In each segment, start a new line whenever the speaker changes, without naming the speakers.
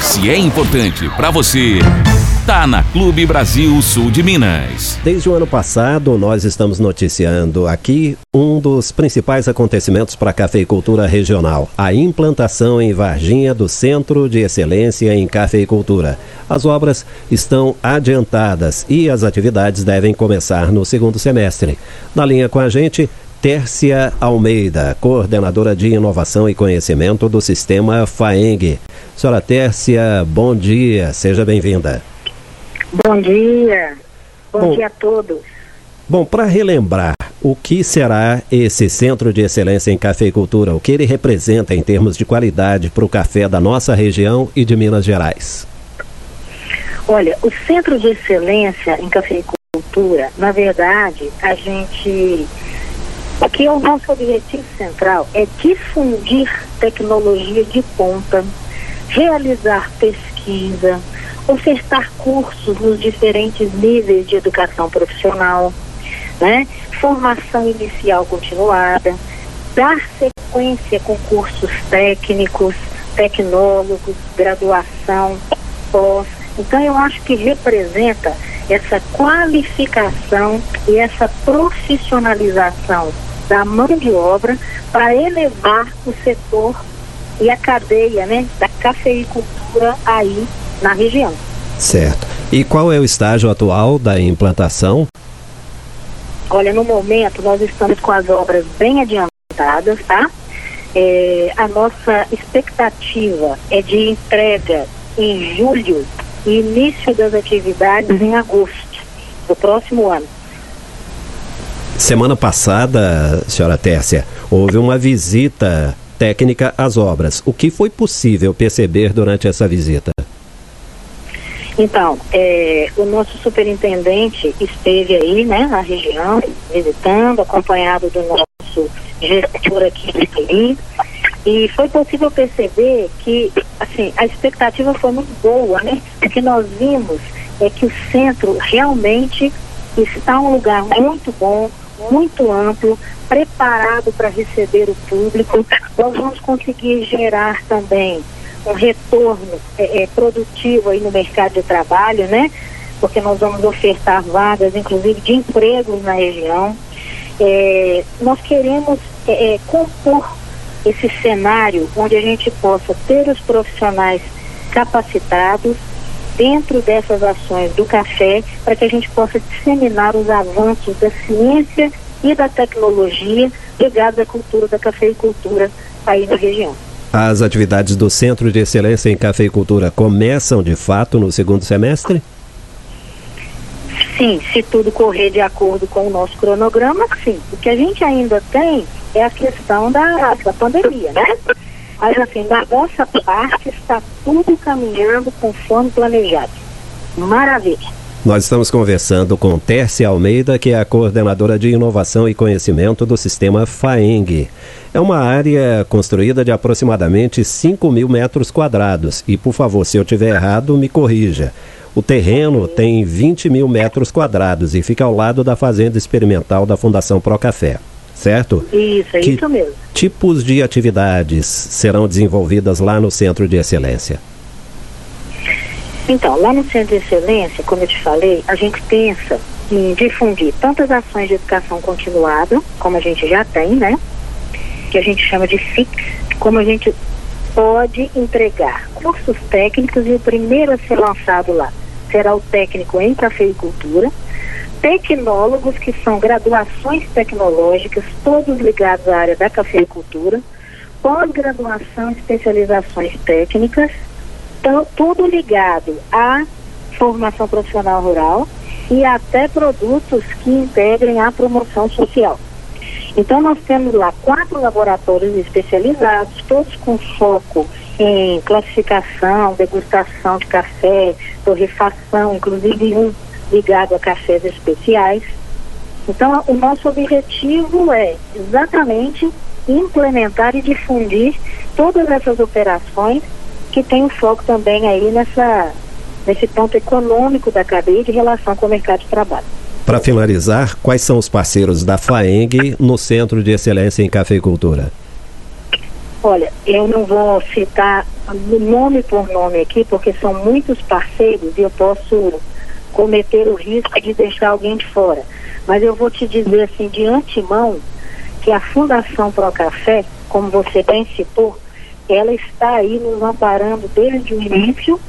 Se é importante para você, tá na Clube Brasil Sul de Minas.
Desde o ano passado, nós estamos noticiando aqui um dos principais acontecimentos para a cafeicultura regional, a implantação em Varginha do Centro de Excelência em Cafeicultura. As obras estão adiantadas e as atividades devem começar no segundo semestre. Na linha com a gente, Tércia Almeida, coordenadora de inovação e conhecimento do sistema FAENG. Senhora Tércia, bom dia, seja bem-vinda.
Bom dia, bom, bom dia a todos.
Bom, para relembrar, o que será esse Centro de Excelência em Cafeicultura? O que ele representa em termos de qualidade para o café da nossa região e de Minas Gerais?
Olha, o Centro de Excelência em Cafeicultura, na verdade, a gente Aqui o nosso objetivo central é difundir tecnologia de ponta, realizar pesquisa, ofertar cursos nos diferentes níveis de educação profissional, né? formação inicial continuada, dar sequência com cursos técnicos, tecnólogos, graduação, pós. Então eu acho que representa essa qualificação e essa profissionalização da mão de obra para elevar o setor e a cadeia né, da cafeicultura aí na região.
Certo. E qual é o estágio atual da implantação?
Olha, no momento nós estamos com as obras bem adiantadas, tá? É, a nossa expectativa é de entrega em julho e início das atividades em agosto do próximo ano.
Semana passada, senhora Tércia, houve uma visita técnica às obras. O que foi possível perceber durante essa visita?
Então, é, o nosso superintendente esteve aí, né, na região, visitando, acompanhado do nosso gestor aqui de e foi possível perceber que, assim, a expectativa foi muito boa, né? O que nós vimos é que o centro realmente está um lugar muito bom, muito amplo, preparado para receber o público. Nós vamos conseguir gerar também um retorno é, é, produtivo aí no mercado de trabalho, né? Porque nós vamos ofertar vagas, inclusive de empregos na região. É, nós queremos é, é, compor esse cenário onde a gente possa ter os profissionais capacitados dentro dessas ações do café para que a gente possa disseminar os avanços da ciência e da tecnologia ligados à cultura da cafeicultura aí na região.
As atividades do Centro de Excelência em Cafeicultura começam de fato no segundo semestre?
Sim, se tudo correr de acordo com o nosso cronograma, sim. O que a gente ainda tem é a questão da, da pandemia, né? Mas assim, da nossa parte está tudo caminhando conforme planejado. Maravilha.
Nós estamos conversando com Tércia Almeida, que é a coordenadora de inovação e conhecimento do sistema FAENG. É uma área construída de aproximadamente 5 mil metros quadrados. E, por favor, se eu tiver errado, me corrija. O terreno tem 20 mil metros quadrados e fica ao lado da fazenda experimental da Fundação Procafé certo?
Isso, é que isso mesmo.
tipos de atividades serão desenvolvidas lá no Centro de Excelência?
Então, lá no Centro de Excelência, como eu te falei, a gente pensa em difundir tantas ações de educação continuada, como a gente já tem, né? Que a gente chama de FIX, como a gente pode entregar cursos técnicos e o primeiro a ser lançado lá será o técnico em cafeicultura, tecnólogos, que são graduações tecnológicas, todos ligados à área da cafeicultura, pós-graduação, especializações técnicas, tudo ligado à formação profissional rural e até produtos que integrem a promoção social. Então, nós temos lá quatro laboratórios especializados, todos com foco em classificação, degustação de café, torrefação, inclusive um ligado a cafés especiais. Então, o nosso objetivo é exatamente implementar e difundir todas essas operações que tem o foco também aí nessa, nesse ponto econômico da cadeia de relação com o mercado de trabalho.
Para finalizar, quais são os parceiros da FAENG no Centro de Excelência em Cafeicultura?
Olha, eu não vou citar nome por nome aqui, porque são muitos parceiros e eu posso cometer o risco de deixar alguém de fora. Mas eu vou te dizer assim de antemão que a Fundação Pro Café, como você bem citou, ela está aí nos amparando desde o início,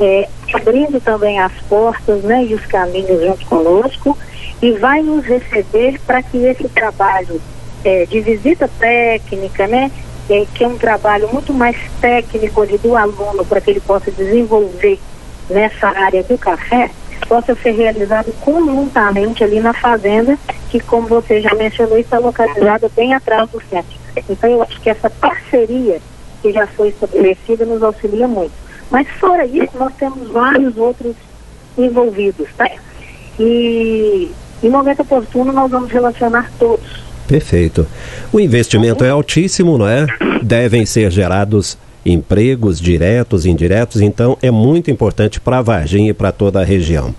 é, abrindo também as portas né, e os caminhos junto conosco e vai nos receber para que esse trabalho é, de visita técnica, né, é, que é um trabalho muito mais técnico ali do aluno para que ele possa desenvolver nessa área do café, possa ser realizado conjuntamente ali na fazenda, que como você já mencionou, está localizada bem atrás do centro. Então eu acho que essa parceria que já foi estabelecida nos auxilia muito. Mas fora isso, nós temos vários outros envolvidos, tá? E em momento oportuno nós vamos relacionar todos
Perfeito. O investimento é altíssimo, não é? Devem ser gerados empregos diretos e indiretos, então é muito importante para a Varginha e para toda a região.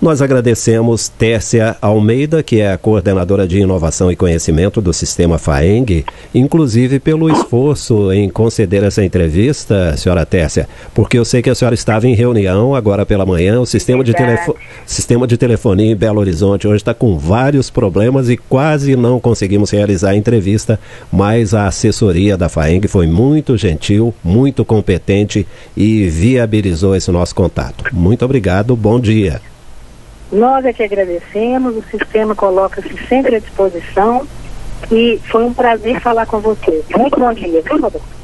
Nós agradecemos Tércia Almeida, que é a coordenadora de inovação e conhecimento do sistema FAENG, inclusive pelo esforço em conceder essa entrevista, senhora Tércia, porque eu sei que a senhora estava em reunião agora pela manhã, o sistema de, telefo sistema de telefonia em Belo Horizonte hoje está com vários problemas e quase não conseguimos realizar a entrevista, mas a assessoria da FAENG foi muito gentil, muito competente e viabilizou esse nosso contato. Muito obrigado, bom dia.
Nós é que agradecemos, o sistema coloca-se sempre à disposição e foi um prazer falar com você. Muito bom dia, viu, Roberto?